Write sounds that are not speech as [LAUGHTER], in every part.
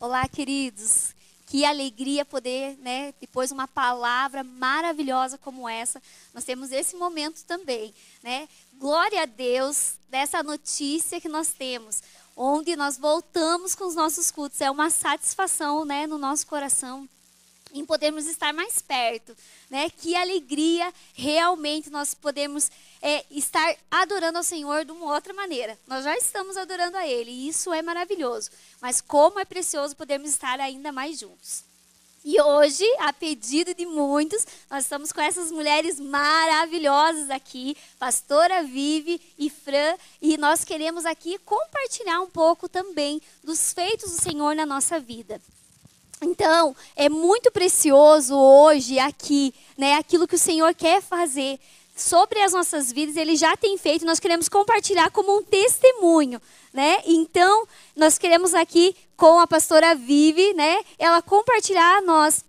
Olá, queridos. Que alegria poder, né, depois uma palavra maravilhosa como essa, nós temos esse momento também, né? Glória a Deus dessa notícia que nós temos, onde nós voltamos com os nossos cultos. É uma satisfação, né, no nosso coração em podermos estar mais perto, né? Que alegria realmente nós podemos é, estar adorando ao Senhor de uma outra maneira. Nós já estamos adorando a Ele e isso é maravilhoso. Mas como é precioso podermos estar ainda mais juntos. E hoje, a pedido de muitos, nós estamos com essas mulheres maravilhosas aqui, Pastora Vive e Fran, e nós queremos aqui compartilhar um pouco também dos feitos do Senhor na nossa vida. Então, é muito precioso hoje aqui, né, aquilo que o Senhor quer fazer sobre as nossas vidas, ele já tem feito, nós queremos compartilhar como um testemunho, né? Então, nós queremos aqui com a pastora Vive, né, ela compartilhar a nós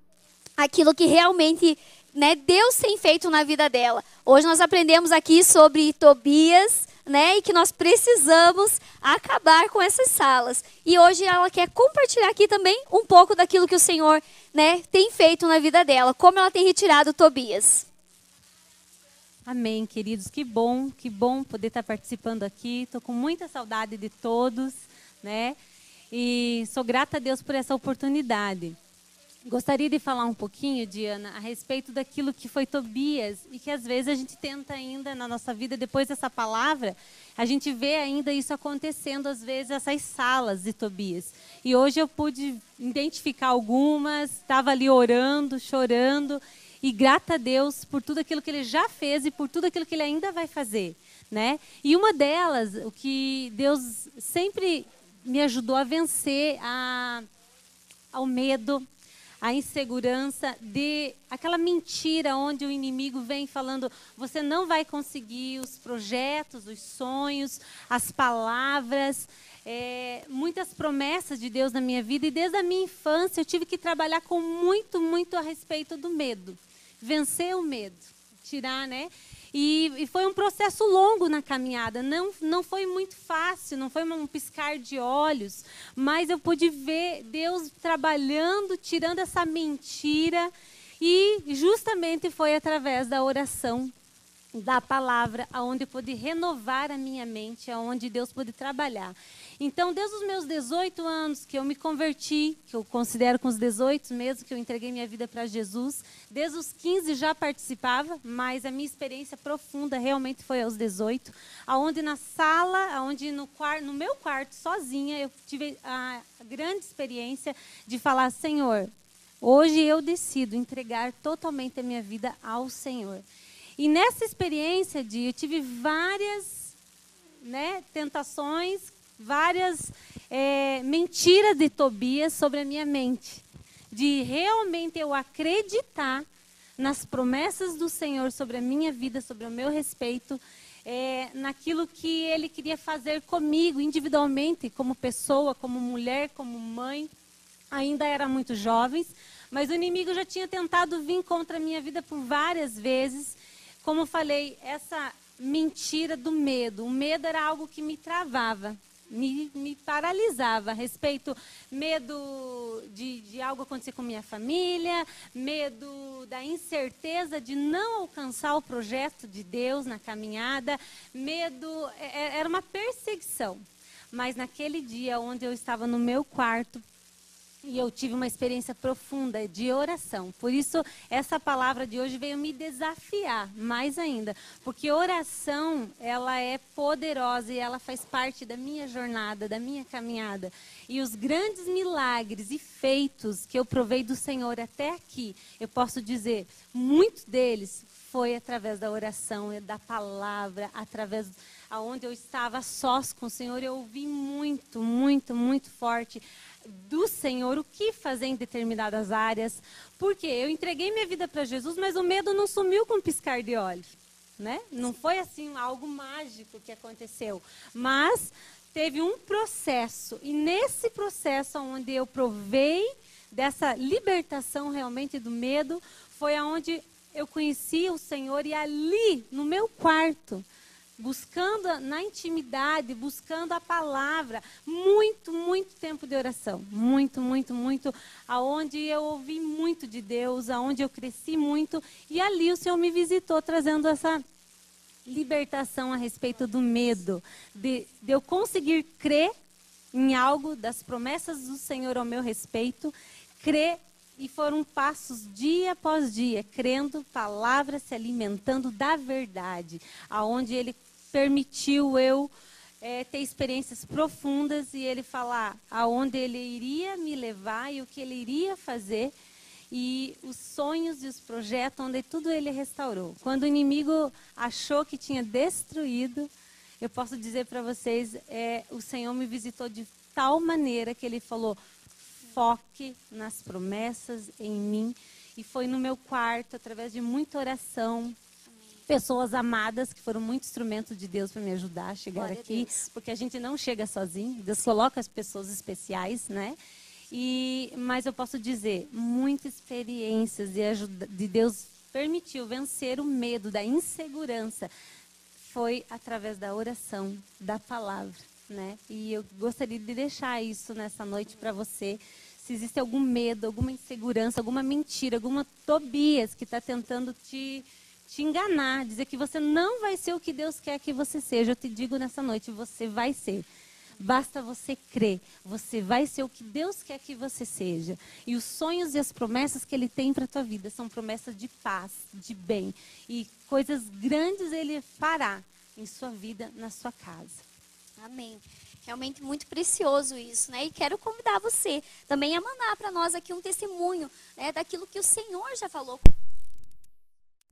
aquilo que realmente, né, Deus tem feito na vida dela. Hoje nós aprendemos aqui sobre Tobias, né? E que nós precisamos acabar com essas salas. E hoje ela quer compartilhar aqui também um pouco daquilo que o Senhor, né, tem feito na vida dela, como ela tem retirado Tobias. Amém, queridos. Que bom, que bom poder estar participando aqui. Estou com muita saudade de todos, né? E sou grata a Deus por essa oportunidade. Gostaria de falar um pouquinho, Diana, a respeito daquilo que foi Tobias e que às vezes a gente tenta ainda na nossa vida, depois dessa palavra, a gente vê ainda isso acontecendo, às vezes, essas salas de Tobias. E hoje eu pude identificar algumas, estava ali orando, chorando e grata a Deus por tudo aquilo que ele já fez e por tudo aquilo que ele ainda vai fazer. Né? E uma delas, o que Deus sempre me ajudou a vencer a, ao medo, a insegurança de aquela mentira onde o inimigo vem falando você não vai conseguir os projetos, os sonhos, as palavras, é, muitas promessas de Deus na minha vida e desde a minha infância eu tive que trabalhar com muito, muito a respeito do medo, vencer o medo, tirar, né? E, e, foi um processo longo na caminhada. Não, não foi muito fácil, não foi um piscar de olhos, mas eu pude ver Deus trabalhando, tirando essa mentira. E justamente foi através da oração, da palavra, aonde eu pude renovar a minha mente, aonde Deus pôde trabalhar. Então, desde os meus 18 anos que eu me converti, que eu considero com os 18 mesmo que eu entreguei minha vida para Jesus, desde os 15 já participava, mas a minha experiência profunda realmente foi aos 18, aonde na sala, aonde no quarto, no meu quarto sozinha, eu tive a grande experiência de falar, Senhor, hoje eu decido entregar totalmente a minha vida ao Senhor. E nessa experiência de eu tive várias né, tentações várias é, mentiras de Tobias sobre a minha mente. De realmente eu acreditar nas promessas do Senhor sobre a minha vida, sobre o meu respeito, é, naquilo que Ele queria fazer comigo, individualmente, como pessoa, como mulher, como mãe. Ainda era muito jovens, mas o inimigo já tinha tentado vir contra a minha vida por várias vezes. Como falei, essa mentira do medo. O medo era algo que me travava me, me paralisava a respeito medo de, de algo acontecer com minha família, medo da incerteza de não alcançar o projeto de Deus na caminhada, medo é, é, era uma perseguição. Mas naquele dia onde eu estava no meu quarto e eu tive uma experiência profunda de oração. Por isso, essa palavra de hoje veio me desafiar mais ainda. Porque oração, ela é poderosa e ela faz parte da minha jornada, da minha caminhada. E os grandes milagres e feitos que eu provei do Senhor até aqui, eu posso dizer, muitos deles foi através da oração, da palavra, através aonde eu estava sós com o Senhor, eu ouvi muito, muito, muito forte do Senhor o que fazer em determinadas áreas. Porque eu entreguei minha vida para Jesus, mas o medo não sumiu com piscar de olhos. Né? Não foi assim algo mágico que aconteceu. Mas teve um processo. E nesse processo onde eu provei dessa libertação realmente do medo, foi aonde eu conheci o Senhor e ali, no meu quarto, buscando na intimidade, buscando a palavra, muito, muito tempo de oração, muito, muito, muito, aonde eu ouvi muito de Deus, aonde eu cresci muito, e ali o Senhor me visitou trazendo essa libertação a respeito do medo, de, de eu conseguir crer em algo das promessas do Senhor ao meu respeito, crer e foram passos dia após dia, crendo, palavras se alimentando da verdade, aonde ele permitiu eu é, ter experiências profundas e ele falar aonde ele iria me levar e o que ele iria fazer e os sonhos e os projetos onde tudo ele restaurou. Quando o inimigo achou que tinha destruído, eu posso dizer para vocês, é, o Senhor me visitou de tal maneira que ele falou: foque nas promessas em mim. E foi no meu quarto, através de muita oração, pessoas amadas que foram muito instrumentos de Deus para me ajudar a chegar Glória aqui, a porque a gente não chega sozinho, Deus coloca as pessoas especiais, né? E mas eu posso dizer, muitas experiências de ajuda, de Deus permitiu vencer o medo da insegurança foi através da oração, da palavra né? E eu gostaria de deixar isso nessa noite para você. Se existe algum medo, alguma insegurança, alguma mentira, alguma Tobias que está tentando te, te enganar, dizer que você não vai ser o que Deus quer que você seja, eu te digo nessa noite, você vai ser. Basta você crer, você vai ser o que Deus quer que você seja. E os sonhos e as promessas que Ele tem para a tua vida são promessas de paz, de bem. E coisas grandes Ele fará em sua vida, na sua casa. Amém. Realmente muito precioso isso, né? E quero convidar você também a mandar para nós aqui um testemunho né, daquilo que o Senhor já falou.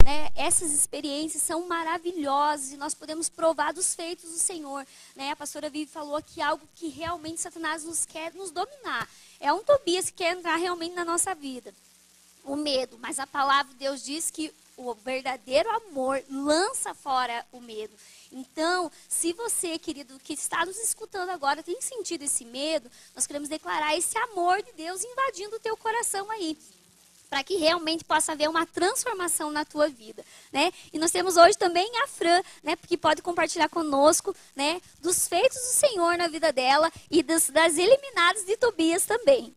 Né? Essas experiências são maravilhosas e nós podemos provar dos feitos do Senhor. Né? A pastora Vivi falou aqui algo que realmente Satanás nos quer nos dominar. É um Tobias que quer entrar realmente na nossa vida. O medo, mas a palavra de Deus diz que o verdadeiro amor lança fora o medo. Então, se você, querido, que está nos escutando agora, tem sentido esse medo, nós queremos declarar esse amor de Deus invadindo o teu coração aí para que realmente possa haver uma transformação na tua vida, né? E nós temos hoje também a Fran, né, que pode compartilhar conosco, né, dos feitos do Senhor na vida dela e das, das eliminadas de Tobias também.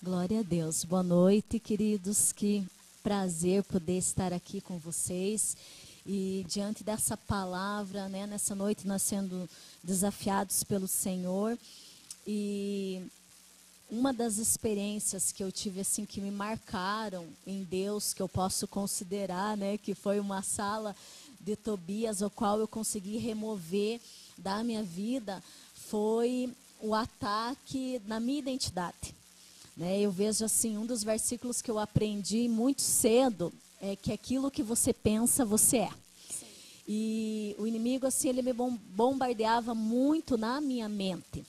Glória a Deus. Boa noite, queridos. Que prazer poder estar aqui com vocês. E diante dessa palavra, né, nessa noite nós sendo desafiados pelo Senhor. E uma das experiências que eu tive assim que me marcaram em Deus, que eu posso considerar, né, que foi uma sala de Tobias, o qual eu consegui remover da minha vida, foi o ataque na minha identidade. Né, eu vejo assim, um dos versículos que eu aprendi muito cedo é que aquilo que você pensa, você é. Sim. E o inimigo, assim, ele me bombardeava muito na minha mente.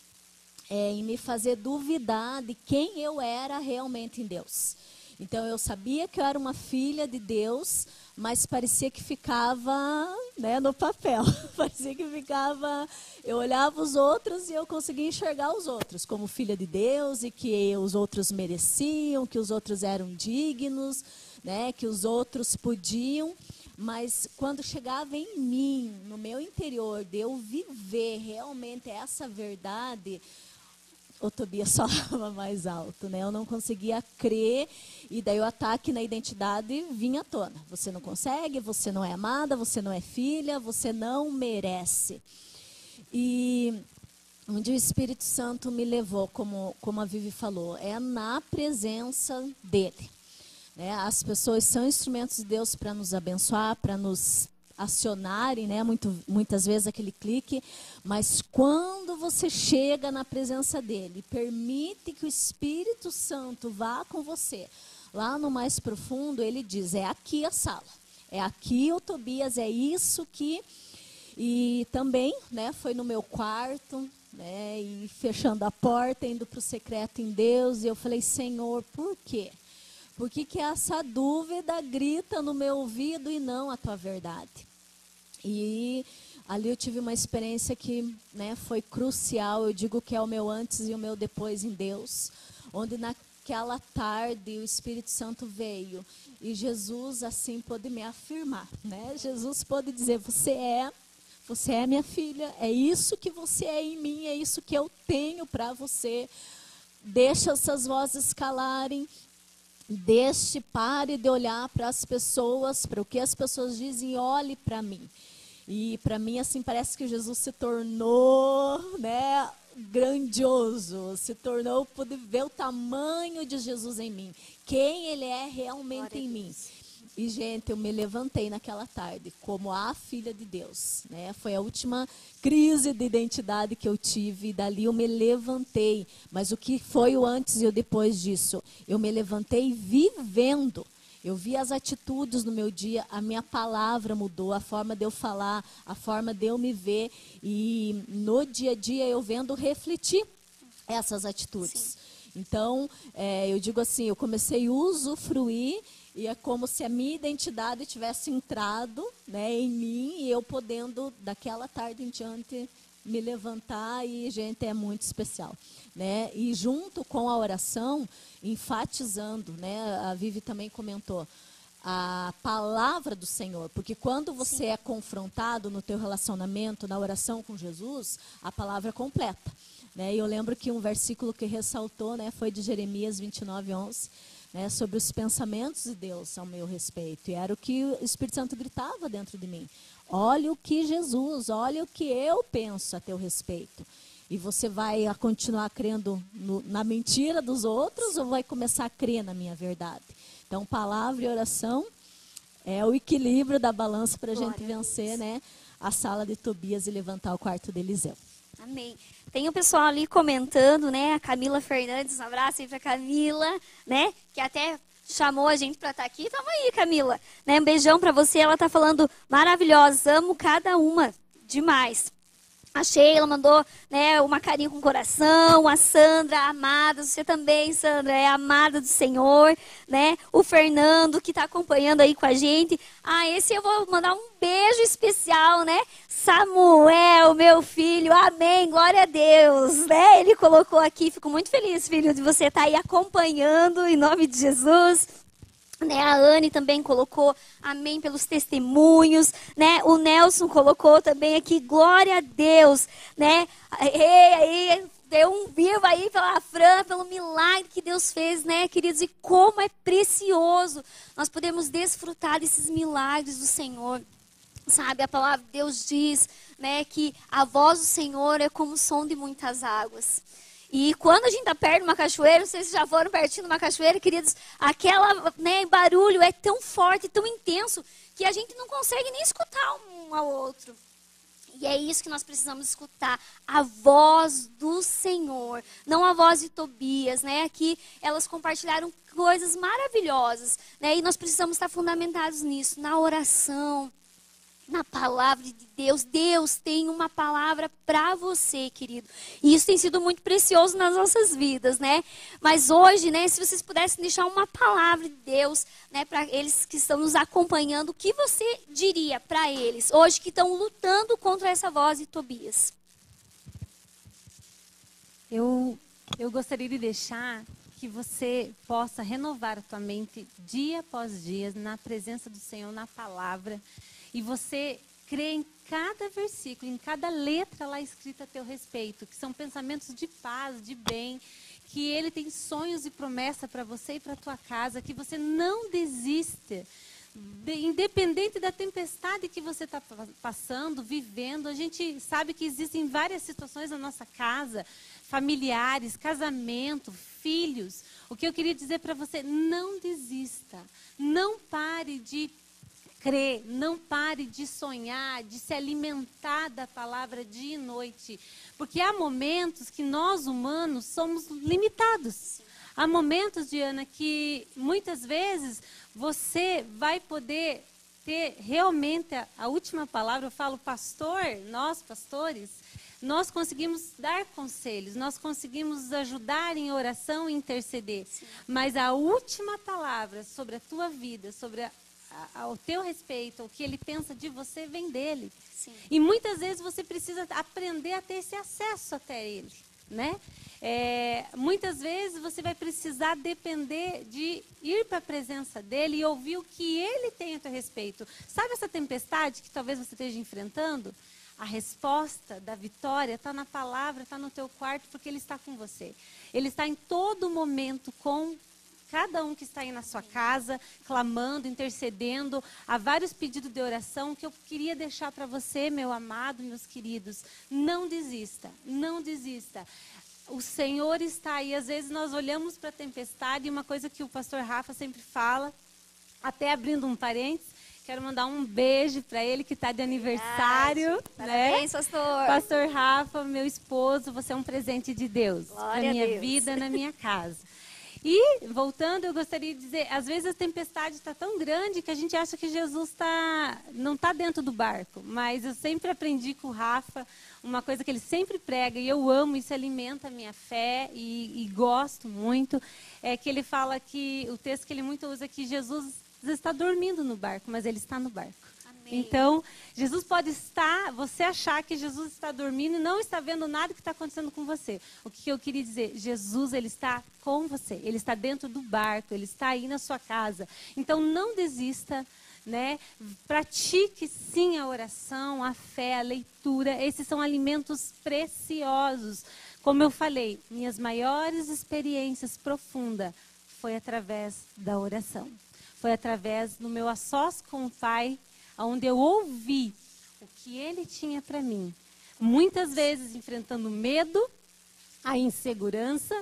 É, em me fazer duvidar de quem eu era realmente em Deus. Então eu sabia que eu era uma filha de Deus, mas parecia que ficava né, no papel. [LAUGHS] parecia que ficava. Eu olhava os outros e eu conseguia enxergar os outros como filha de Deus e que os outros mereciam, que os outros eram dignos né, que os outros podiam, mas quando chegava em mim, no meu interior, de eu viver realmente essa verdade, o Tobias [LAUGHS] falava mais alto, né? Eu não conseguia crer e daí o ataque na identidade vinha à tona. Você não consegue, você não é amada, você não é filha, você não merece. E onde o Espírito Santo me levou, como, como a Vivi falou, é na presença dele. Né? As pessoas são instrumentos de Deus para nos abençoar, para nos acionarem, né? Muito, muitas vezes aquele clique, mas quando você chega na presença dele, permite que o Espírito Santo vá com você, lá no mais profundo, ele diz: é aqui a sala, é aqui o Tobias, é isso que. E também, né? Foi no meu quarto, né? E fechando a porta, indo para o secreto em Deus, e eu falei: Senhor, por quê? Por que, que essa dúvida grita no meu ouvido e não a tua verdade? E ali eu tive uma experiência que né, foi crucial. Eu digo que é o meu antes e o meu depois em Deus. Onde na, aquela tarde o Espírito Santo veio e Jesus assim pôde me afirmar, né? Jesus pôde dizer: "Você é, você é minha filha, é isso que você é em mim, é isso que eu tenho para você. Deixa essas vozes calarem, deixe, pare de olhar para as pessoas, para o que as pessoas dizem, olhe para mim. E para mim assim parece que Jesus se tornou, né, grandioso, se tornou pude ver o tamanho de Jesus em mim, quem ele é realmente em mim. E, gente, eu me levantei naquela tarde como a filha de Deus. Né? Foi a última crise de identidade que eu tive. Dali eu me levantei. Mas o que foi o antes e o depois disso? Eu me levantei vivendo. Eu vi as atitudes no meu dia, a minha palavra mudou, a forma de eu falar, a forma de eu me ver. E no dia a dia eu vendo refletir essas atitudes. Sim. Então, é, eu digo assim, eu comecei a usufruir e é como se a minha identidade tivesse entrado né, em mim e eu podendo, daquela tarde em diante, me levantar e, gente, é muito especial. Né? E junto com a oração, enfatizando, né, a Vivi também comentou, a palavra do Senhor, porque quando você Sim. é confrontado no teu relacionamento, na oração com Jesus, a palavra é completa. Né? E eu lembro que um versículo que ressaltou né, foi de Jeremias 29, 11, né, sobre os pensamentos de Deus ao meu respeito. E era o que o Espírito Santo gritava dentro de mim. Olha o que Jesus, olha o que eu penso a teu respeito. E você vai continuar crendo no, na mentira dos outros ou vai começar a crer na minha verdade? Então, palavra e oração é o equilíbrio da balança para a gente vencer né, a sala de Tobias e levantar o quarto de Eliseu. Amém. Tem o pessoal ali comentando, né? A Camila Fernandes, um abraço aí pra Camila, né? Que até chamou a gente para estar tá aqui. Tamo aí, Camila. Né? Um beijão para você. Ela tá falando maravilhosa. Amo cada uma demais. A Sheila mandou né, uma carinha com coração, a Sandra, amada, você também, Sandra, é amada do Senhor, né? O Fernando, que está acompanhando aí com a gente. Ah, esse eu vou mandar um beijo especial, né? Samuel, meu filho, amém, glória a Deus, né? Ele colocou aqui, fico muito feliz, filho, de você estar tá aí acompanhando, em nome de Jesus. Né, a Anne também colocou amém pelos testemunhos, né? O Nelson colocou também aqui glória a Deus, né? Ei, aí deu um vivo aí pela Fran, pelo milagre que Deus fez, né, queridos? E como é precioso nós podemos desfrutar desses milagres do Senhor. Sabe, a palavra de Deus diz, né, que a voz do Senhor é como o som de muitas águas. E quando a gente está perto de uma cachoeira, vocês já foram pertinho de uma cachoeira, queridos, aquela né, barulho é tão forte, tão intenso, que a gente não consegue nem escutar um ao outro. E é isso que nós precisamos escutar, a voz do Senhor, não a voz de Tobias, né? Aqui elas compartilharam coisas maravilhosas, né? E nós precisamos estar fundamentados nisso, na oração, na palavra de Deus. Deus tem uma palavra para você, querido. E isso tem sido muito precioso nas nossas vidas, né? Mas hoje, né, se vocês pudessem deixar uma palavra de Deus, né, para eles que estão nos acompanhando, o que você diria para eles hoje que estão lutando contra essa voz de Tobias? Eu eu gostaria de deixar que você possa renovar a tua mente dia após dia na presença do Senhor, na palavra e você crê em cada versículo, em cada letra lá escrita a teu respeito, que são pensamentos de paz, de bem, que ele tem sonhos e promessa para você e para tua casa, que você não desista. De, independente da tempestade que você está passando, vivendo, a gente sabe que existem várias situações na nossa casa, familiares, casamento, filhos. O que eu queria dizer para você, não desista. Não pare de crer, não pare de sonhar, de se alimentar da palavra dia e noite. Porque há momentos que nós humanos somos limitados. Há momentos, Diana, que muitas vezes você vai poder ter realmente a, a última palavra. Eu falo, pastor, nós pastores, nós conseguimos dar conselhos, nós conseguimos ajudar em oração e interceder. Sim. Mas a última palavra sobre a tua vida, sobre a, ao teu respeito, o que ele pensa de você vem dele. Sim. E muitas vezes você precisa aprender a ter esse acesso até ele, né? É, muitas vezes você vai precisar depender de ir para a presença dele e ouvir o que ele tem a teu respeito. Sabe essa tempestade que talvez você esteja enfrentando? A resposta da vitória está na palavra, está no teu quarto, porque ele está com você. Ele está em todo momento com cada um que está aí na sua casa, clamando, intercedendo. Há vários pedidos de oração que eu queria deixar para você, meu amado, meus queridos. Não desista, não desista. O Senhor está aí. Às vezes nós olhamos para a tempestade, e uma coisa que o pastor Rafa sempre fala, até abrindo um parênteses, Quero mandar um beijo para ele que está de aniversário. Né? Parabéns, né? pastor. Pastor Rafa, meu esposo, você é um presente de Deus Glória na minha vida, na minha casa. [LAUGHS] E, voltando, eu gostaria de dizer, às vezes a tempestade está tão grande que a gente acha que Jesus tá, não está dentro do barco. Mas eu sempre aprendi com o Rafa uma coisa que ele sempre prega, e eu amo, isso alimenta a minha fé e, e gosto muito, é que ele fala que, o texto que ele muito usa, é que Jesus está dormindo no barco, mas ele está no barco. Então, Jesus pode estar, você achar que Jesus está dormindo e não está vendo nada que está acontecendo com você. O que eu queria dizer? Jesus, ele está com você. Ele está dentro do barco, ele está aí na sua casa. Então, não desista, né? Pratique sim a oração, a fé, a leitura. Esses são alimentos preciosos. Como eu falei, minhas maiores experiências profundas foi através da oração. Foi através do meu sós com o Pai onde eu ouvi o que ele tinha para mim. Muitas vezes enfrentando medo, a insegurança,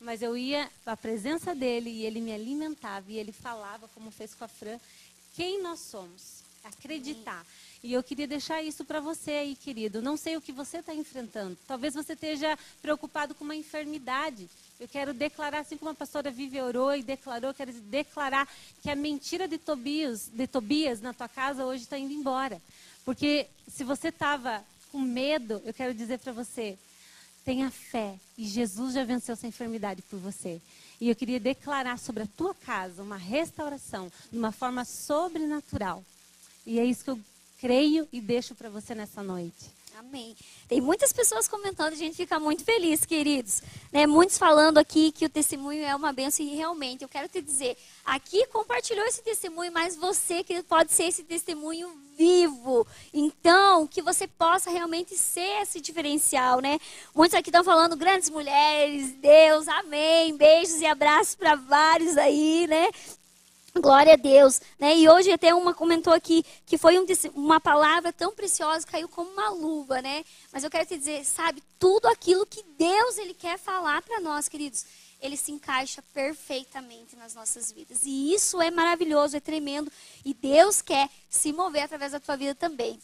mas eu ia à presença dele e ele me alimentava e ele falava, como fez com a Fran, quem nós somos. Acreditar. E eu queria deixar isso para você aí, querido. Não sei o que você está enfrentando. Talvez você esteja preocupado com uma enfermidade. Eu quero declarar, assim como a pastora Vivi orou e declarou, quero declarar que a mentira de Tobias, de Tobias na tua casa hoje está indo embora. Porque se você estava com medo, eu quero dizer para você, tenha fé. E Jesus já venceu essa enfermidade por você. E eu queria declarar sobre a tua casa uma restauração de uma forma sobrenatural. E é isso que eu creio e deixo para você nessa noite. Amém. Tem muitas pessoas comentando, a gente fica muito feliz, queridos. Né? Muitos falando aqui que o testemunho é uma benção e realmente, eu quero te dizer, aqui compartilhou esse testemunho, mas você que pode ser esse testemunho vivo. Então, que você possa realmente ser esse diferencial, né? Muitos aqui estão falando grandes mulheres, Deus, amém. Beijos e abraços para vários aí, né? Glória a Deus, né? E hoje até uma comentou aqui que foi um, uma palavra tão preciosa, caiu como uma luva, né? Mas eu quero te dizer, sabe, tudo aquilo que Deus ele quer falar para nós, queridos, ele se encaixa perfeitamente nas nossas vidas. E isso é maravilhoso, é tremendo, e Deus quer se mover através da tua vida também.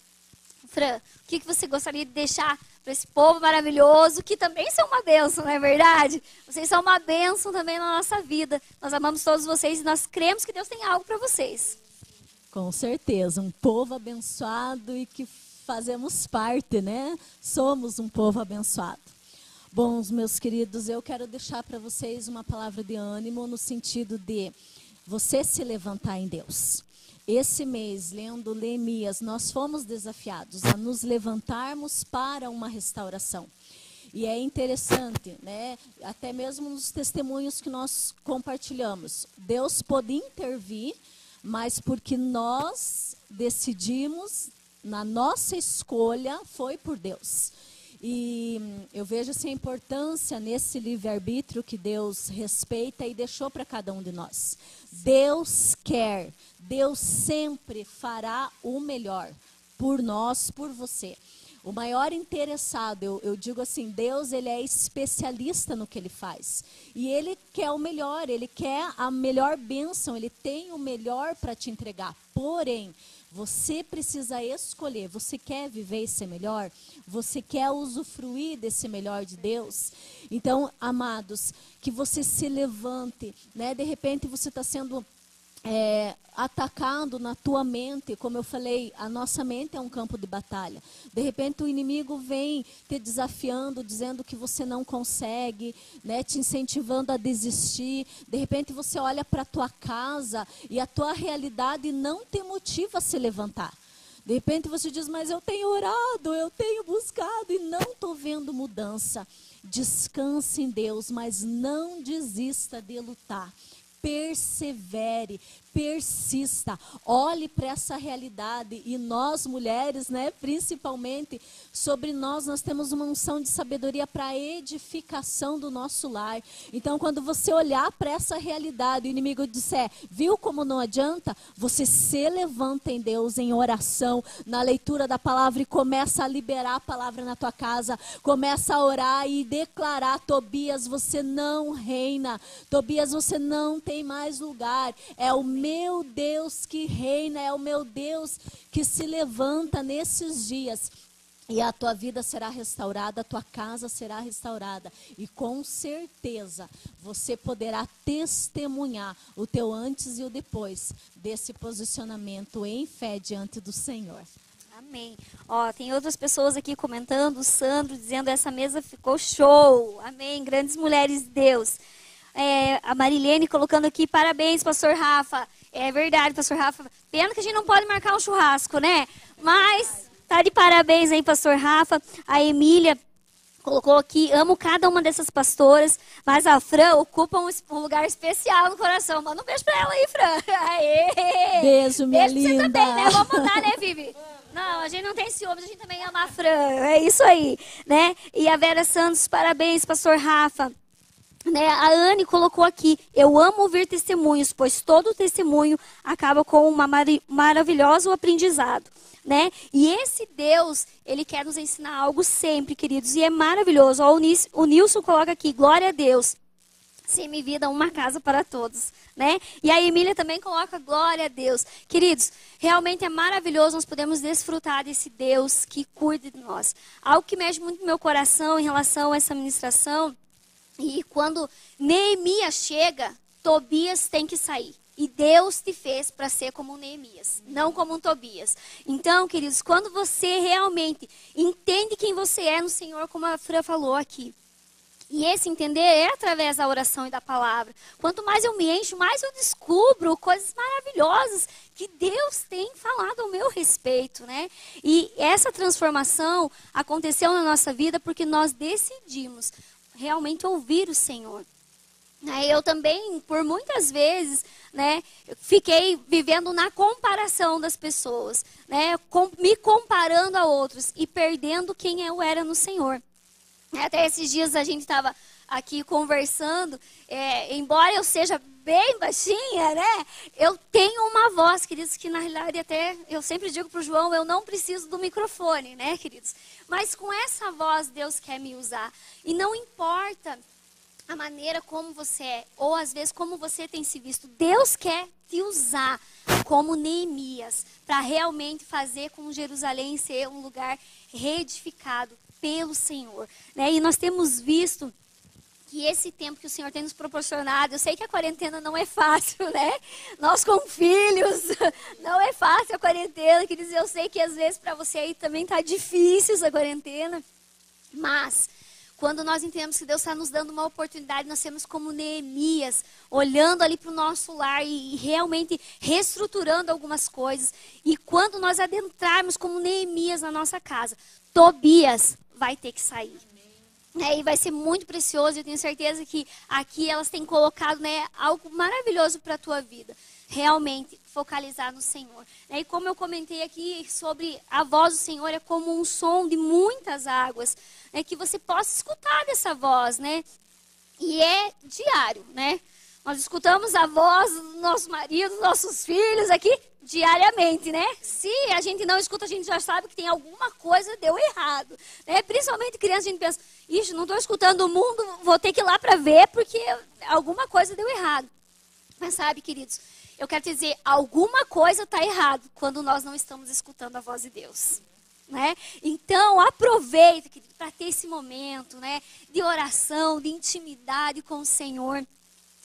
Fran, o que, que você gostaria de deixar para esse povo maravilhoso, que também são uma bênção, não é verdade? Vocês são uma bênção também na nossa vida. Nós amamos todos vocês e nós cremos que Deus tem algo para vocês. Com certeza, um povo abençoado e que fazemos parte, né? Somos um povo abençoado. Bons, meus queridos, eu quero deixar para vocês uma palavra de ânimo no sentido de você se levantar em Deus. Esse mês, lendo Neemias, nós fomos desafiados a nos levantarmos para uma restauração. E é interessante, né? Até mesmo nos testemunhos que nós compartilhamos. Deus pode intervir, mas porque nós decidimos, na nossa escolha, foi por Deus. E eu vejo assim, a importância nesse livre-arbítrio que Deus respeita e deixou para cada um de nós. Deus quer, Deus sempre fará o melhor por nós, por você. O maior interessado, eu, eu, digo assim, Deus ele é especialista no que ele faz. E ele quer o melhor, ele quer a melhor bênção, ele tem o melhor para te entregar. Porém, você precisa escolher. Você quer viver esse melhor? Você quer usufruir desse melhor de Deus? Então, amados, que você se levante, né? De repente você está sendo é, atacando na tua mente, como eu falei, a nossa mente é um campo de batalha. De repente o inimigo vem te desafiando, dizendo que você não consegue, né, te incentivando a desistir. De repente você olha para a tua casa e a tua realidade não te motiva a se levantar. De repente você diz, mas eu tenho orado, eu tenho buscado e não estou vendo mudança. Descanse em Deus, mas não desista de lutar persevere, persista, olhe para essa realidade e nós mulheres, né, principalmente sobre nós, nós temos uma unção de sabedoria para edificação do nosso lar. Então, quando você olhar para essa realidade, o inimigo disser, viu como não adianta? Você se levanta em Deus em oração, na leitura da palavra e começa a liberar a palavra na tua casa, começa a orar e declarar, Tobias, você não reina. Tobias, você não tem mais lugar. É o Deus que reina, é o meu Deus que se levanta nesses dias. E a tua vida será restaurada, a tua casa será restaurada. E com certeza você poderá testemunhar o teu antes e o depois desse posicionamento em fé diante do Senhor. Amém. Ó, tem outras pessoas aqui comentando, o Sandro dizendo essa mesa ficou show. Amém. Grandes mulheres de Deus. É, a Marilene colocando aqui, parabéns, pastor Rafa. É verdade, pastor Rafa. Pena que a gente não pode marcar um churrasco, né? Mas tá de parabéns aí, pastor Rafa. A Emília colocou aqui, amo cada uma dessas pastoras, mas a Fran ocupa um, um lugar especial no coração. Manda um beijo pra ela aí, Fran. [LAUGHS] Aê! Beijo, minha beijo linda. Você também, né? Vamos mandar, né, Vivi? [LAUGHS] Não, a gente não tem ciúmes, a gente também ama a Fran. É isso aí, né? E a Vera Santos, parabéns, pastor Rafa. Né, a Anne colocou aqui: Eu amo ouvir testemunhos, pois todo testemunho acaba com uma mar maravilhoso aprendizado. Né? E esse Deus, ele quer nos ensinar algo sempre, queridos, e é maravilhoso. Ó, o Nilson coloca aqui: Glória a Deus. Sem vida, uma casa para todos, né? E a Emília também coloca glória a Deus. Queridos, realmente é maravilhoso nós podemos desfrutar desse Deus que cuida de nós. Algo que mexe muito no meu coração em relação a essa ministração e quando Neemias chega, Tobias tem que sair. E Deus te fez para ser como um Neemias, não como um Tobias. Então, queridos, quando você realmente entende quem você é no Senhor, como a Fran falou aqui, e esse entender é através da oração e da palavra. Quanto mais eu me encho, mais eu descubro coisas maravilhosas que Deus tem falado ao meu respeito, né? E essa transformação aconteceu na nossa vida porque nós decidimos realmente ouvir o Senhor. Eu também, por muitas vezes, né, fiquei vivendo na comparação das pessoas, né, com, me comparando a outros e perdendo quem eu era no Senhor. Até esses dias a gente estava aqui conversando, é, embora eu seja bem baixinha, né? Eu tenho uma voz, queridos, que na realidade até eu sempre digo para o João, eu não preciso do microfone, né, queridos? Mas com essa voz Deus quer me usar. E não importa a maneira como você é, ou às vezes como você tem se visto, Deus quer te usar como Neemias, para realmente fazer com Jerusalém ser um lugar reedificado pelo Senhor. Né? E nós temos visto que esse tempo que o Senhor tem nos proporcionado, eu sei que a quarentena não é fácil, [LAUGHS] né? Nós com filhos, [LAUGHS] não é fácil a quarentena, queridos, eu sei que às vezes para você aí também tá difícil essa quarentena, mas quando nós entendemos que Deus está nos dando uma oportunidade, nós temos como Neemias, olhando ali para o nosso lar e realmente reestruturando algumas coisas. E quando nós adentrarmos como Neemias na nossa casa, Tobias vai ter que sair. É, e vai ser muito precioso. Eu tenho certeza que aqui elas têm colocado né, algo maravilhoso para a tua vida. Realmente focalizar no Senhor. É, e como eu comentei aqui sobre a voz do Senhor é como um som de muitas águas, né, que você possa escutar dessa voz, né? E é diário, né? Nós escutamos a voz do nosso marido, dos nossos filhos aqui diariamente, né? Se a gente não escuta, a gente já sabe que tem alguma coisa deu errado. Né? Principalmente criança, a gente pensa, ixi, não estou escutando o mundo, vou ter que ir lá para ver porque alguma coisa deu errado. Mas sabe, queridos, eu quero te dizer, alguma coisa está errado quando nós não estamos escutando a voz de Deus. Né? Então, aproveita, para ter esse momento né, de oração, de intimidade com o Senhor.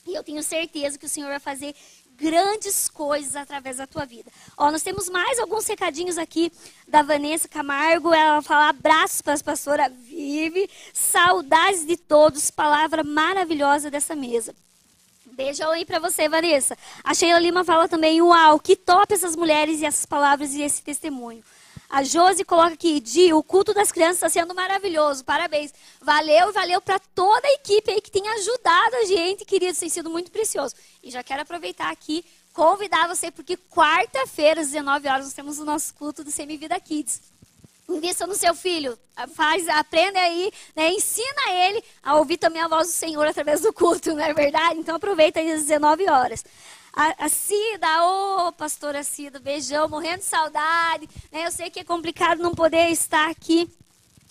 E eu tenho certeza que o Senhor vai fazer grandes coisas através da tua vida. Ó, nós temos mais alguns recadinhos aqui da Vanessa Camargo. Ela fala abraços para a pastora Vive, saudades de todos, palavra maravilhosa dessa mesa. Beijão aí para você, Vanessa. A Sheila Lima fala também, uau, que top essas mulheres e essas palavras e esse testemunho. A Josi coloca aqui, Di, o culto das crianças está sendo maravilhoso. Parabéns. Valeu e valeu para toda a equipe aí que tem ajudado a gente, queridos. Tem sido muito precioso. E já quero aproveitar aqui, convidar você, porque quarta-feira, às 19 horas, nós temos o nosso culto do Semivida Kids. Invista no seu filho, faz, aprenda aí, né, ensina ele a ouvir também a voz do Senhor através do culto, não é verdade? Então aproveita aí às 19 horas. A, a Cida, ô oh, pastora Cida, beijão, morrendo de saudade. Né? Eu sei que é complicado não poder estar aqui.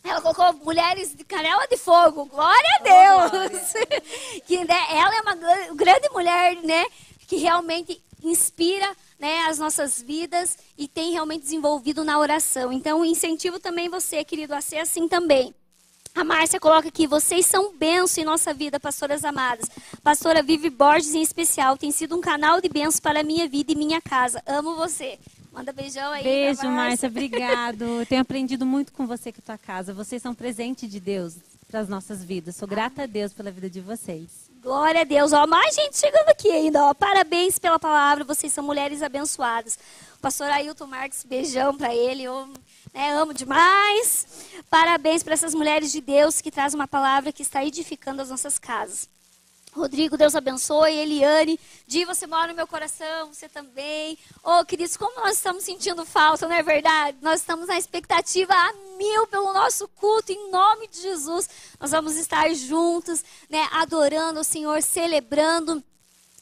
Ela colocou mulheres de canela de fogo. Glória a Deus! Oh, [LAUGHS] que, né, ela é uma grande mulher, né? Que realmente inspira né, as nossas vidas e tem realmente desenvolvido na oração. Então, incentivo também você, querido, a ser assim também. A Márcia coloca aqui, vocês são benção em nossa vida, pastoras amadas. Pastora Vive Borges, em especial, tem sido um canal de bênção para a minha vida e minha casa. Amo você. Manda beijão aí. Beijo, Márcia, obrigado. Tenho aprendido muito com você e com a tua casa. Vocês são presente de Deus para as nossas vidas. Sou grata a Deus pela vida de vocês. Glória a Deus. Ó, mais gente chegando aqui ainda. Ó. Parabéns pela palavra. Vocês são mulheres abençoadas. Pastor Ailton Marques, beijão para ele. Eu né, amo demais. Parabéns para essas mulheres de Deus que trazem uma palavra que está edificando as nossas casas. Rodrigo, Deus abençoe. Eliane, Di, você mora no meu coração, você também. Oh, queridos, como nós estamos sentindo falta, não é verdade? Nós estamos na expectativa a mil pelo nosso culto, em nome de Jesus. Nós vamos estar juntos, né, adorando o Senhor, celebrando.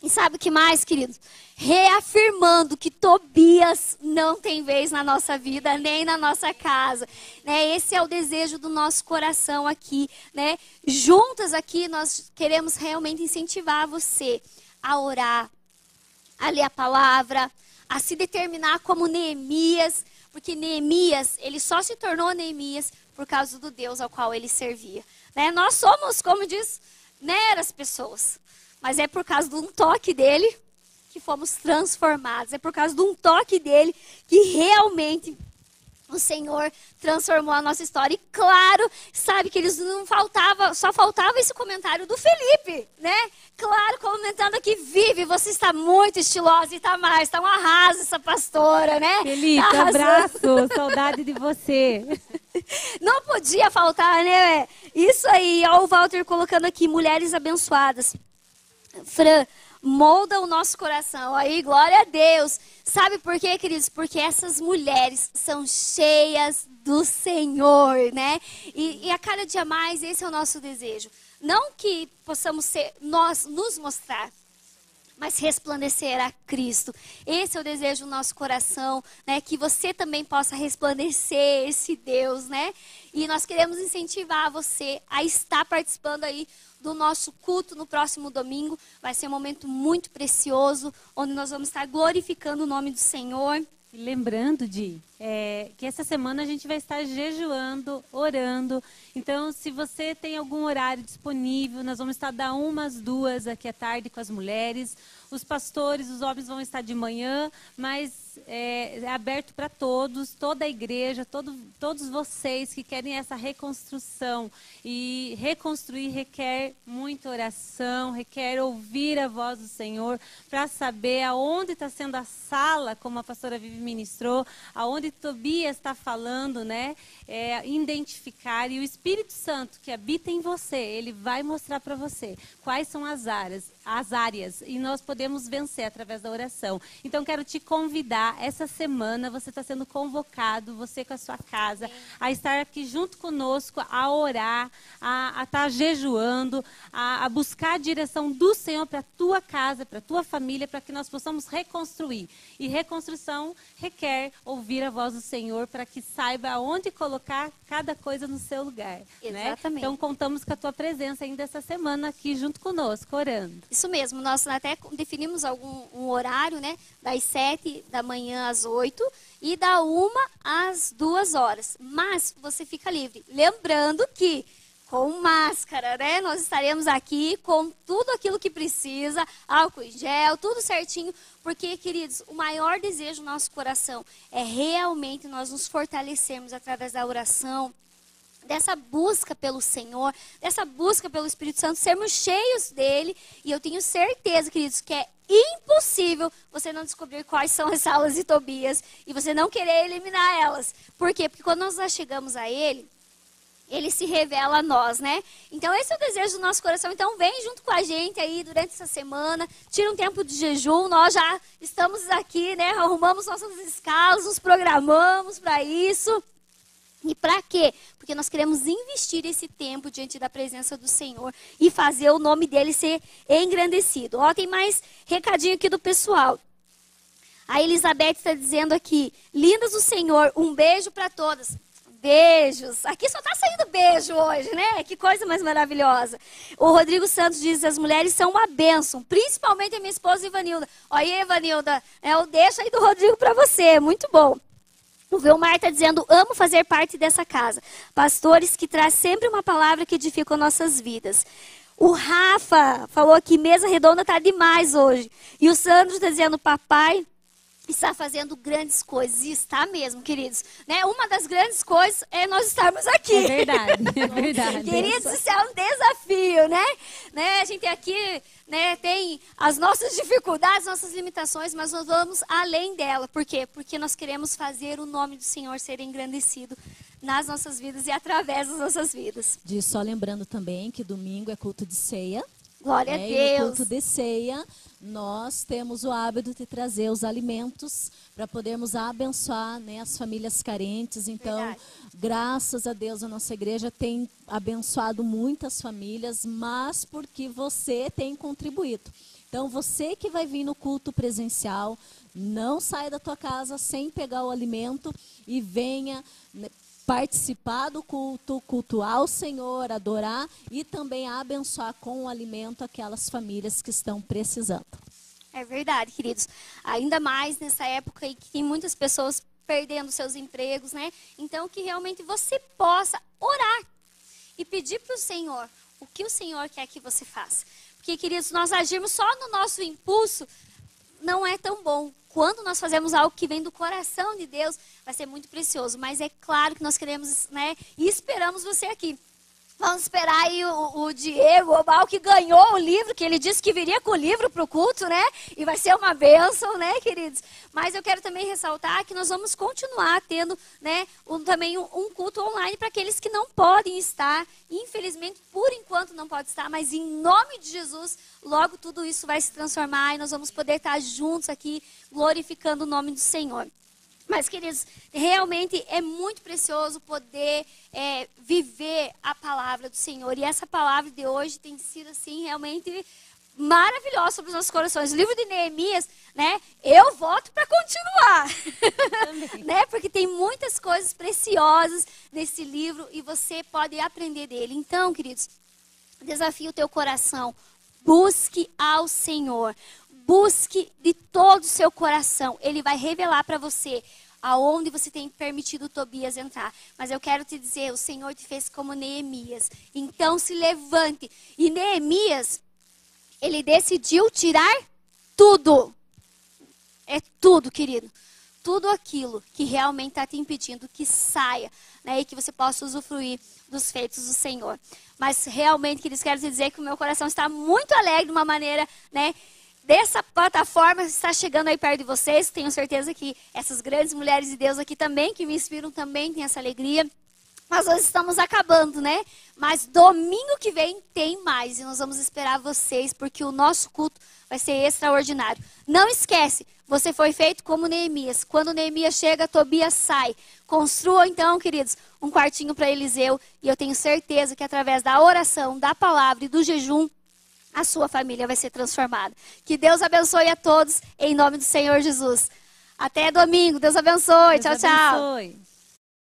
E sabe o que mais, queridos? reafirmando que Tobias não tem vez na nossa vida, nem na nossa casa. Né? Esse é o desejo do nosso coração aqui. Né? Juntas aqui, nós queremos realmente incentivar você a orar, a ler a palavra, a se determinar como Neemias, porque Neemias, ele só se tornou Neemias por causa do Deus ao qual ele servia. Né? Nós somos, como diz, meras pessoas, mas é por causa de um toque dele que fomos transformados. É por causa de um toque dele que realmente o Senhor transformou a nossa história. E claro, sabe que eles não faltava, só faltava esse comentário do Felipe, né? Claro, comentando aqui, vive, você está muito estilosa e tá mais, tá um arraso essa pastora, né? Felipe, tá abraço, saudade de você. [LAUGHS] Não podia faltar, né? Isso aí, ó, o Walter colocando aqui, mulheres abençoadas. Fran, molda o nosso coração. Aí, glória a Deus. Sabe por quê, queridos? Porque essas mulheres são cheias do Senhor, né? E, e, a cada dia mais, esse é o nosso desejo. Não que possamos ser, nós nos mostrar, mas resplandecer a Cristo. Esse é o desejo do nosso coração, né? Que você também possa resplandecer esse Deus, né? E nós queremos incentivar você a estar participando aí do nosso culto no próximo domingo. Vai ser um momento muito precioso, onde nós vamos estar glorificando o nome do Senhor. Lembrando de é, que essa semana a gente vai estar jejuando, orando. Então, se você tem algum horário disponível, nós vamos estar da umas duas aqui à tarde com as mulheres. Os pastores, os homens vão estar de manhã, mas é, é aberto para todos, toda a igreja, todo, todos vocês que querem essa reconstrução. E reconstruir requer muita oração, requer ouvir a voz do Senhor para saber aonde está sendo a sala, como a pastora Vivi ministrou, aonde Tobias está falando, né? É, identificar e o Espírito Santo que habita em você, ele vai mostrar para você quais são as áreas, as áreas e nós podemos vencer através da oração. Então quero te convidar essa semana você está sendo convocado, você com a sua casa, a estar aqui junto conosco, a orar, a estar tá jejuando, a, a buscar a direção do Senhor para a tua casa, para a tua família, para que nós possamos reconstruir. E reconstrução requer ouvir a voz do Senhor para que saiba aonde colocar cada coisa no seu lugar. Né? Exatamente. Né? Então contamos com a tua presença ainda essa semana aqui junto conosco, orando. Isso mesmo, nós até definimos algum um horário, né? Das sete da manhã às oito e da uma às duas horas. Mas você fica livre. Lembrando que com máscara, né? Nós estaremos aqui com tudo aquilo que precisa, álcool em gel, tudo certinho, porque, queridos, o maior desejo do nosso coração é realmente nós nos fortalecermos através da oração, dessa busca pelo Senhor, dessa busca pelo Espírito Santo, sermos cheios dele. E eu tenho certeza, queridos, que é impossível você não descobrir quais são as salas de Tobias e você não querer eliminar elas. Por quê? Porque quando nós chegamos a ele, ele se revela a nós, né? Então esse é o desejo do nosso coração. Então vem junto com a gente aí durante essa semana, tira um tempo de jejum. Nós já estamos aqui, né? Arrumamos nossas escalas, nos programamos para isso. E para quê? Porque nós queremos investir esse tempo diante da presença do Senhor e fazer o nome dele ser engrandecido. Ó, tem mais recadinho aqui do pessoal. A Elizabeth está dizendo aqui: lindas do Senhor, um beijo para todas. Beijos. Aqui só está saindo beijo hoje, né? Que coisa mais maravilhosa. O Rodrigo Santos diz: as mulheres são uma bênção, principalmente a minha esposa Ivanilda. Olha aí, Ivanilda, é o deixo aí do Rodrigo para você. Muito bom. O Velmar está dizendo: amo fazer parte dessa casa. Pastores que traz sempre uma palavra que edifica nossas vidas. O Rafa falou que mesa redonda está demais hoje. E o Sandro está dizendo: papai está fazendo grandes coisas. E está mesmo, queridos. Né? Uma das grandes coisas é nós estarmos aqui. É verdade, é [LAUGHS] verdade. queridos, isso é um desafio, né? Né? A gente aqui né, tem as nossas dificuldades, nossas limitações, mas nós vamos além dela. Por quê? Porque nós queremos fazer o nome do Senhor ser engrandecido nas nossas vidas e através das nossas vidas. De só lembrando também que domingo é culto de ceia. Glória né? a Deus. E no culto de ceia, nós temos o hábito de trazer os alimentos para podermos abençoar né, as famílias carentes. Então, Verdade. graças a Deus, a nossa igreja tem abençoado muitas famílias, mas porque você tem contribuído. Então, você que vai vir no culto presencial, não saia da tua casa sem pegar o alimento e venha né, participar do culto, cultuar o Senhor, adorar e também abençoar com o alimento aquelas famílias que estão precisando. É verdade, queridos. Ainda mais nessa época em que tem muitas pessoas perdendo seus empregos, né? Então que realmente você possa orar e pedir para o Senhor o que o Senhor quer que você faça. Porque, queridos, nós agirmos só no nosso impulso não é tão bom. Quando nós fazemos algo que vem do coração de Deus, vai ser muito precioso. Mas é claro que nós queremos, né? E esperamos você aqui. Vamos esperar aí o, o Diego Obal, que ganhou o livro, que ele disse que viria com o livro para o culto, né? E vai ser uma bênção, né, queridos? Mas eu quero também ressaltar que nós vamos continuar tendo, né, um, também um, um culto online para aqueles que não podem estar. Infelizmente, por enquanto não pode estar, mas em nome de Jesus, logo tudo isso vai se transformar e nós vamos poder estar juntos aqui, glorificando o nome do Senhor. Mas, queridos, realmente é muito precioso poder é, viver a palavra do Senhor. E essa palavra de hoje tem sido, assim, realmente maravilhosa sobre os nossos corações. O livro de Neemias, né? Eu voto para continuar. [LAUGHS] né? Porque tem muitas coisas preciosas nesse livro e você pode aprender dele. Então, queridos, desafio o teu coração. Busque ao Senhor. Busque de todo o seu coração. Ele vai revelar para você aonde você tem permitido Tobias entrar. Mas eu quero te dizer, o Senhor te fez como Neemias. Então se levante. E Neemias, ele decidiu tirar tudo. É tudo, querido. Tudo aquilo que realmente está te impedindo que saia, né? E que você possa usufruir dos feitos do Senhor. Mas realmente, queridos, quero te dizer que o meu coração está muito alegre de uma maneira, né? Dessa plataforma está chegando aí perto de vocês. Tenho certeza que essas grandes mulheres de Deus aqui também, que me inspiram, também têm essa alegria. Mas nós estamos acabando, né? Mas domingo que vem tem mais e nós vamos esperar vocês porque o nosso culto vai ser extraordinário. Não esquece, você foi feito como Neemias. Quando Neemias chega, Tobias sai. Construa então, queridos, um quartinho para Eliseu e eu tenho certeza que através da oração, da palavra e do jejum, a sua família vai ser transformada. Que Deus abençoe a todos, em nome do Senhor Jesus. Até domingo. Deus abençoe. Deus tchau, abençoe. tchau.